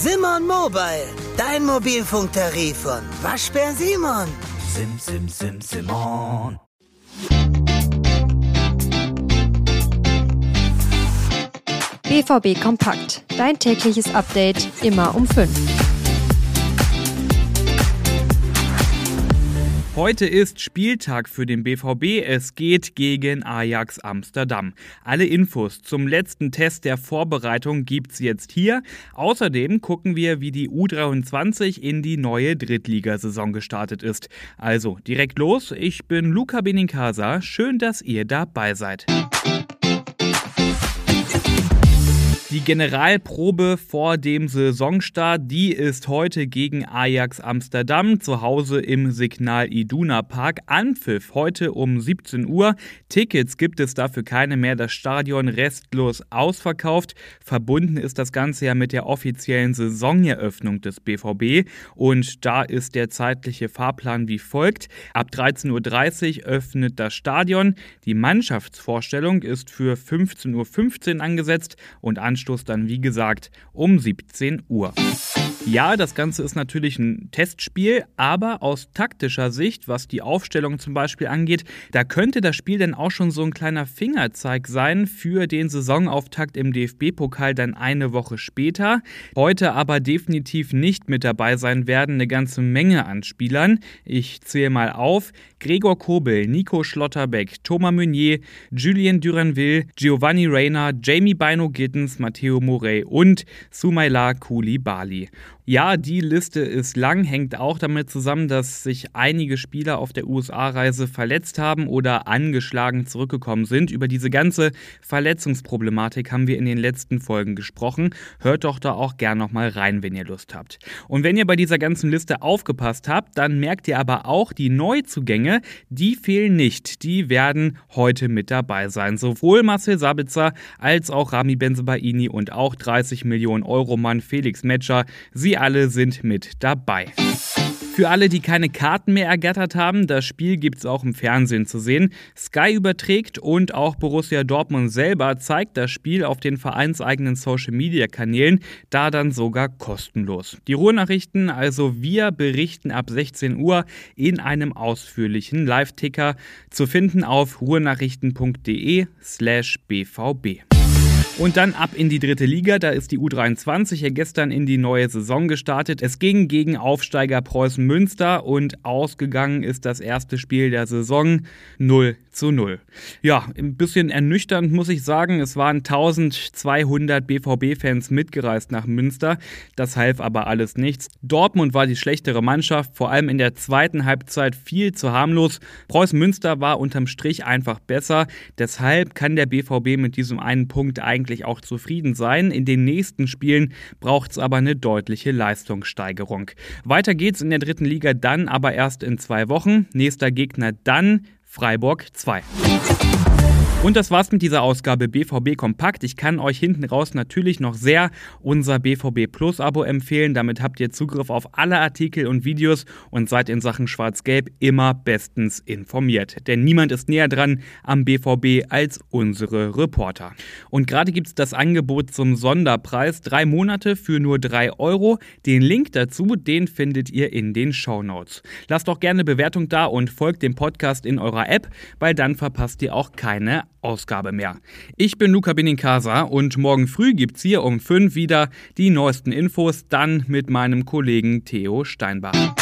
Simon Mobile, dein Mobilfunktarif von Waschbär Simon. Sim, sim, sim, Simon. BVB Kompakt. Dein tägliches Update immer um 5. Heute ist Spieltag für den BVB. Es geht gegen Ajax Amsterdam. Alle Infos zum letzten Test der Vorbereitung gibt's jetzt hier. Außerdem gucken wir, wie die U23 in die neue Drittligasaison gestartet ist. Also direkt los. Ich bin Luca Benincasa. Schön, dass ihr dabei seid. Die Generalprobe vor dem Saisonstart, die ist heute gegen Ajax Amsterdam zu Hause im Signal Iduna Park. Anpfiff heute um 17 Uhr. Tickets gibt es dafür keine mehr. Das Stadion restlos ausverkauft. Verbunden ist das Ganze ja mit der offiziellen Saisoneröffnung des BVB. Und da ist der zeitliche Fahrplan wie folgt. Ab 13.30 Uhr öffnet das Stadion. Die Mannschaftsvorstellung ist für 15.15 Uhr angesetzt und an Anstoß dann wie gesagt um 17 Uhr. Ja, das Ganze ist natürlich ein Testspiel, aber aus taktischer Sicht, was die Aufstellung zum Beispiel angeht, da könnte das Spiel dann auch schon so ein kleiner Fingerzeig sein für den Saisonauftakt im DFB-Pokal dann eine Woche später. Heute aber definitiv nicht mit dabei sein werden eine ganze Menge an Spielern. Ich zähle mal auf. Gregor Kobel, Nico Schlotterbeck, Thomas Meunier, Julien Duranville, Giovanni Reyna, Jamie Bino Gittens, Matteo Morey und Sumaila Koulibaly. Ja, die Liste ist lang, hängt auch damit zusammen, dass sich einige Spieler auf der USA-Reise verletzt haben oder angeschlagen zurückgekommen sind. Über diese ganze Verletzungsproblematik haben wir in den letzten Folgen gesprochen. Hört doch da auch gern nochmal rein, wenn ihr Lust habt. Und wenn ihr bei dieser ganzen Liste aufgepasst habt, dann merkt ihr aber auch, die Neuzugänge, die fehlen nicht. Die werden heute mit dabei sein. Sowohl Marcel Sabitzer als auch Rami Benzebaini und auch 30 Millionen Euro Mann Felix Metscher. Sie alle sind mit dabei. Für alle, die keine Karten mehr ergattert haben, das Spiel gibt es auch im Fernsehen zu sehen. Sky überträgt und auch Borussia Dortmund selber zeigt das Spiel auf den vereinseigenen Social-Media-Kanälen, da dann sogar kostenlos. Die Ruhrnachrichten, also wir berichten ab 16 Uhr in einem ausführlichen Live-Ticker zu finden auf ruhrnachrichten.de slash bvb. Und dann ab in die dritte Liga. Da ist die U23 ja gestern in die neue Saison gestartet. Es ging gegen Aufsteiger Preußen Münster und ausgegangen ist das erste Spiel der Saison 0 zu 0. Ja, ein bisschen ernüchternd muss ich sagen. Es waren 1200 BVB-Fans mitgereist nach Münster. Das half aber alles nichts. Dortmund war die schlechtere Mannschaft, vor allem in der zweiten Halbzeit viel zu harmlos. Preußen Münster war unterm Strich einfach besser. Deshalb kann der BVB mit diesem einen Punkt eigentlich auch zufrieden sein. In den nächsten Spielen braucht es aber eine deutliche Leistungssteigerung. Weiter geht's in der dritten Liga dann aber erst in zwei Wochen. Nächster Gegner dann Freiburg 2. Und das war's mit dieser Ausgabe BVB Kompakt. Ich kann euch hinten raus natürlich noch sehr unser BVB Plus Abo empfehlen. Damit habt ihr Zugriff auf alle Artikel und Videos und seid in Sachen Schwarz-Gelb immer bestens informiert. Denn niemand ist näher dran am BVB als unsere Reporter. Und gerade gibt's das Angebot zum Sonderpreis. Drei Monate für nur drei Euro. Den Link dazu, den findet ihr in den Show Notes. Lasst doch gerne Bewertung da und folgt dem Podcast in eurer App, weil dann verpasst ihr auch keine Ausgabe mehr. Ich bin Luca Benincasa und morgen früh gibt's hier um 5 wieder die neuesten Infos, dann mit meinem Kollegen Theo Steinbach.